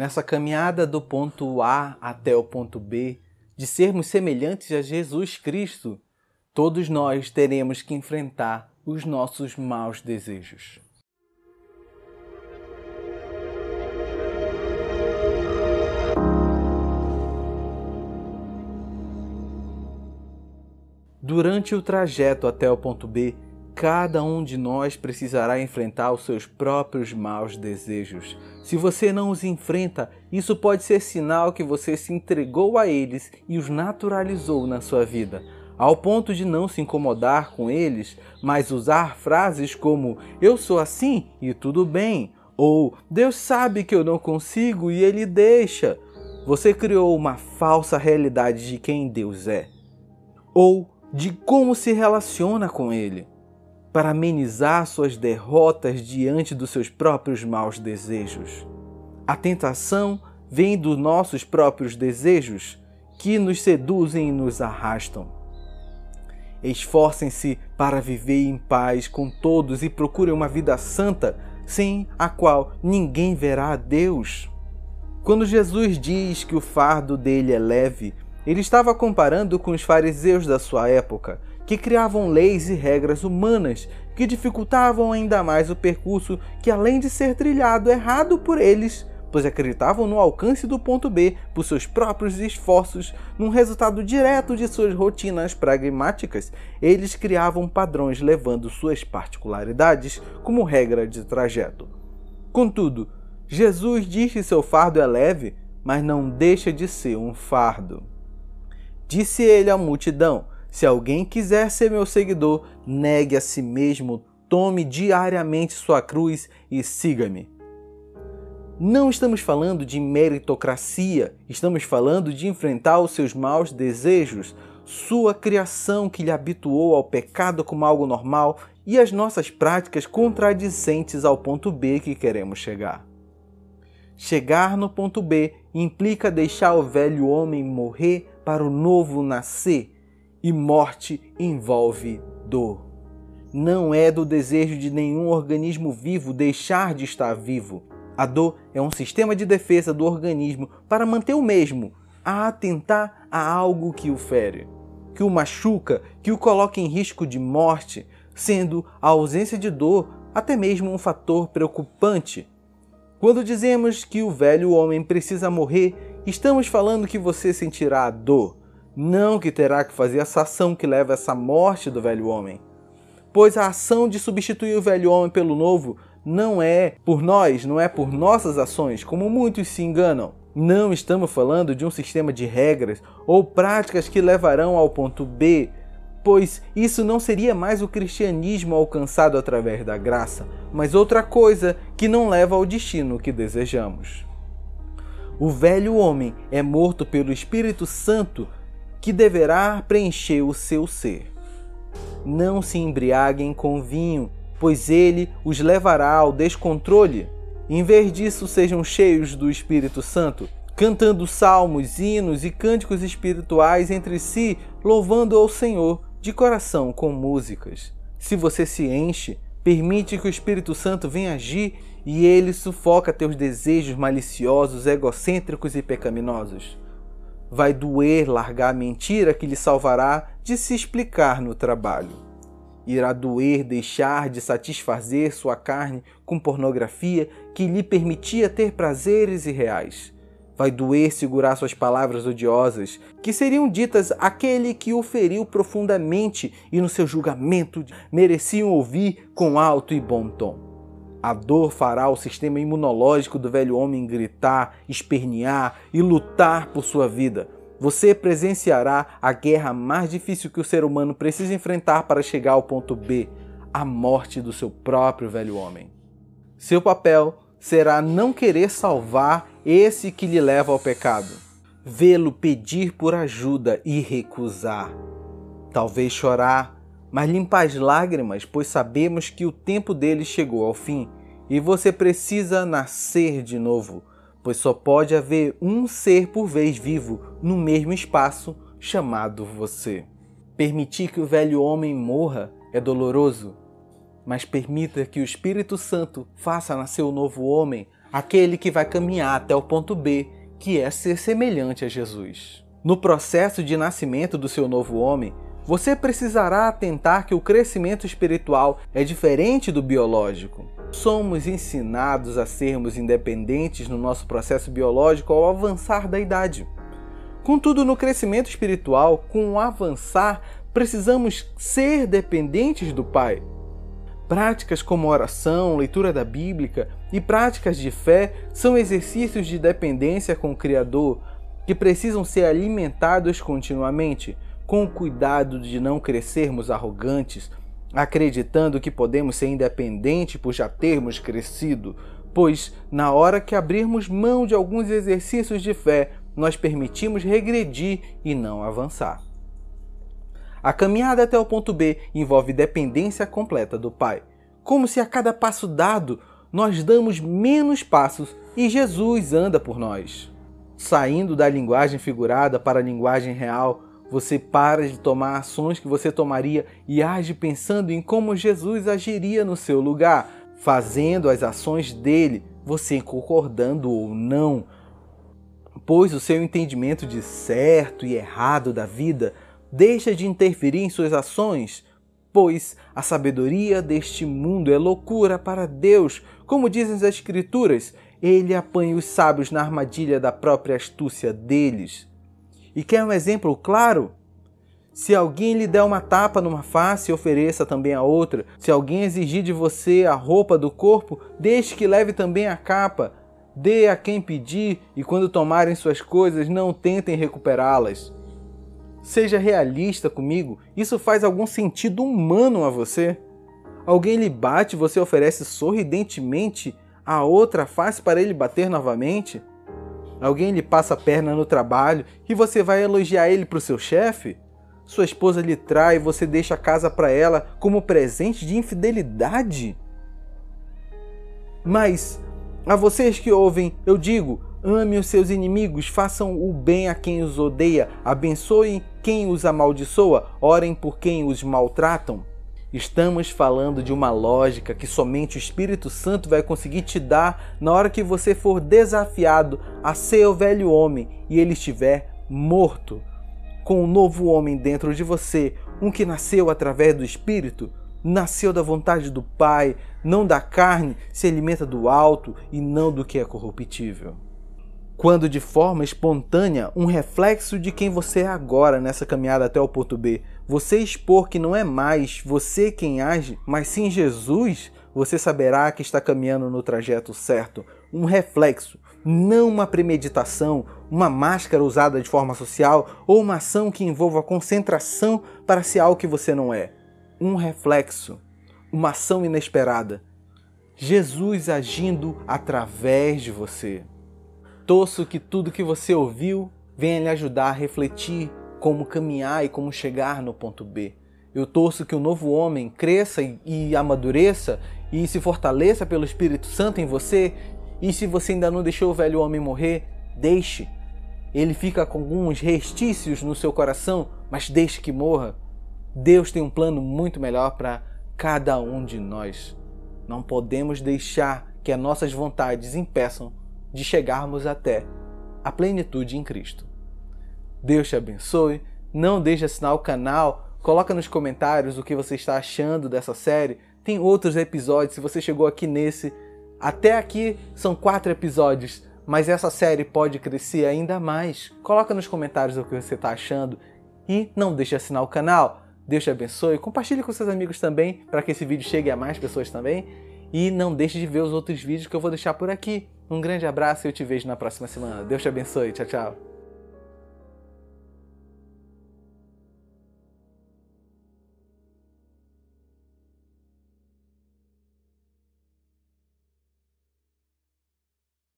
Nessa caminhada do ponto A até o ponto B, de sermos semelhantes a Jesus Cristo, todos nós teremos que enfrentar os nossos maus desejos. Durante o trajeto até o ponto B, Cada um de nós precisará enfrentar os seus próprios maus desejos. Se você não os enfrenta, isso pode ser sinal que você se entregou a eles e os naturalizou na sua vida, ao ponto de não se incomodar com eles, mas usar frases como eu sou assim e tudo bem, ou Deus sabe que eu não consigo e ele deixa. Você criou uma falsa realidade de quem Deus é, ou de como se relaciona com ele para amenizar suas derrotas diante dos seus próprios maus desejos. A tentação vem dos nossos próprios desejos que nos seduzem e nos arrastam. Esforcem-se para viver em paz com todos e procurem uma vida santa, sem a qual ninguém verá a Deus. Quando Jesus diz que o fardo dele é leve, ele estava comparando com os fariseus da sua época, que criavam leis e regras humanas que dificultavam ainda mais o percurso que, além de ser trilhado errado por eles, pois acreditavam no alcance do ponto B por seus próprios esforços, num resultado direto de suas rotinas pragmáticas, eles criavam padrões levando suas particularidades como regra de trajeto. Contudo, Jesus diz que seu fardo é leve, mas não deixa de ser um fardo. Disse ele à multidão: se alguém quiser ser meu seguidor, negue a si mesmo, tome diariamente sua cruz e siga-me. Não estamos falando de meritocracia, estamos falando de enfrentar os seus maus desejos, sua criação que lhe habituou ao pecado como algo normal e as nossas práticas contradicentes ao ponto B que queremos chegar. Chegar no ponto B implica deixar o velho homem morrer para o novo nascer e morte envolve dor. Não é do desejo de nenhum organismo vivo deixar de estar vivo. A dor é um sistema de defesa do organismo para manter o mesmo, a atentar a algo que o fere, que o machuca, que o coloca em risco de morte, sendo a ausência de dor até mesmo um fator preocupante. Quando dizemos que o velho homem precisa morrer, estamos falando que você sentirá a dor, não que terá que fazer essa ação que leva a essa morte do velho homem. Pois a ação de substituir o velho homem pelo novo não é por nós, não é por nossas ações, como muitos se enganam. Não estamos falando de um sistema de regras ou práticas que levarão ao ponto B, pois isso não seria mais o cristianismo alcançado através da graça, mas outra coisa que não leva ao destino que desejamos. O velho homem é morto pelo Espírito Santo que deverá preencher o seu ser. Não se embriaguem com vinho, pois ele os levará ao descontrole. Em vez disso, sejam cheios do Espírito Santo, cantando salmos, hinos e cânticos espirituais entre si, louvando ao Senhor de coração com músicas. Se você se enche, permite que o Espírito Santo venha agir e ele sufoca teus desejos maliciosos, egocêntricos e pecaminosos. Vai doer largar a mentira que lhe salvará de se explicar no trabalho. Irá doer deixar de satisfazer sua carne com pornografia que lhe permitia ter prazeres irreais. Vai doer segurar suas palavras odiosas, que seriam ditas àquele que o feriu profundamente e no seu julgamento mereciam ouvir com alto e bom tom. A dor fará o sistema imunológico do velho homem gritar, espernear e lutar por sua vida. Você presenciará a guerra mais difícil que o ser humano precisa enfrentar para chegar ao ponto B, a morte do seu próprio velho homem. Seu papel será não querer salvar esse que lhe leva ao pecado, vê-lo pedir por ajuda e recusar. Talvez chorar, mas limpa as lágrimas, pois sabemos que o tempo dele chegou ao fim e você precisa nascer de novo, pois só pode haver um ser por vez vivo no mesmo espaço chamado você. Permitir que o velho homem morra é doloroso, mas permita que o Espírito Santo faça nascer o novo homem aquele que vai caminhar até o ponto B, que é ser semelhante a Jesus. No processo de nascimento do seu novo homem, você precisará atentar que o crescimento espiritual é diferente do biológico. Somos ensinados a sermos independentes no nosso processo biológico ao avançar da idade. Contudo, no crescimento espiritual, com o avançar, precisamos ser dependentes do Pai. Práticas como oração, leitura da Bíblia e práticas de fé são exercícios de dependência com o Criador que precisam ser alimentados continuamente, com cuidado de não crescermos arrogantes, acreditando que podemos ser independentes por já termos crescido, pois na hora que abrirmos mão de alguns exercícios de fé, nós permitimos regredir e não avançar. A caminhada até o ponto B envolve dependência completa do Pai, como se a cada passo dado nós damos menos passos e Jesus anda por nós. Saindo da linguagem figurada para a linguagem real, você para de tomar ações que você tomaria e age pensando em como Jesus agiria no seu lugar, fazendo as ações dele, você concordando ou não. Pois o seu entendimento de certo e errado da vida deixa de interferir em suas ações, pois a sabedoria deste mundo é loucura para Deus, como dizem as Escrituras, ele apanha os sábios na armadilha da própria astúcia deles. E quer um exemplo claro? Se alguém lhe der uma tapa numa face, ofereça também a outra. Se alguém exigir de você a roupa do corpo, deixe que leve também a capa. Dê a quem pedir, e quando tomarem suas coisas, não tentem recuperá-las. Seja realista comigo, isso faz algum sentido humano a você? Alguém lhe bate, você oferece sorridentemente a outra face para ele bater novamente? Alguém lhe passa a perna no trabalho e você vai elogiar ele para o seu chefe? Sua esposa lhe trai e você deixa a casa para ela como presente de infidelidade? Mas a vocês que ouvem, eu digo: ame os seus inimigos, façam o bem a quem os odeia, abençoem quem os amaldiçoa, orem por quem os maltratam. Estamos falando de uma lógica que somente o Espírito Santo vai conseguir te dar na hora que você for desafiado a ser o velho homem e ele estiver morto. Com um novo homem dentro de você, um que nasceu através do Espírito, nasceu da vontade do Pai, não da carne, se alimenta do alto e não do que é corruptível quando de forma espontânea um reflexo de quem você é agora nessa caminhada até o ponto B. Você expor que não é mais você quem age, mas sim Jesus, você saberá que está caminhando no trajeto certo. Um reflexo, não uma premeditação, uma máscara usada de forma social ou uma ação que envolva concentração para ser algo que você não é. Um reflexo, uma ação inesperada. Jesus agindo através de você. Torço que tudo que você ouviu venha lhe ajudar a refletir como caminhar e como chegar no ponto B. Eu torço que o novo homem cresça e amadureça e se fortaleça pelo Espírito Santo em você. E se você ainda não deixou o velho homem morrer, deixe. Ele fica com alguns restícios no seu coração, mas deixe que morra. Deus tem um plano muito melhor para cada um de nós. Não podemos deixar que as nossas vontades impeçam de chegarmos até a plenitude em Cristo. Deus te abençoe. Não deixe de assinar o canal. Coloca nos comentários o que você está achando dessa série. Tem outros episódios. Se você chegou aqui nesse, até aqui são quatro episódios, mas essa série pode crescer ainda mais. Coloca nos comentários o que você está achando e não deixe de assinar o canal. Deus te abençoe. Compartilhe com seus amigos também para que esse vídeo chegue a mais pessoas também. E não deixe de ver os outros vídeos que eu vou deixar por aqui. Um grande abraço e eu te vejo na próxima semana. Deus te abençoe. Tchau, tchau.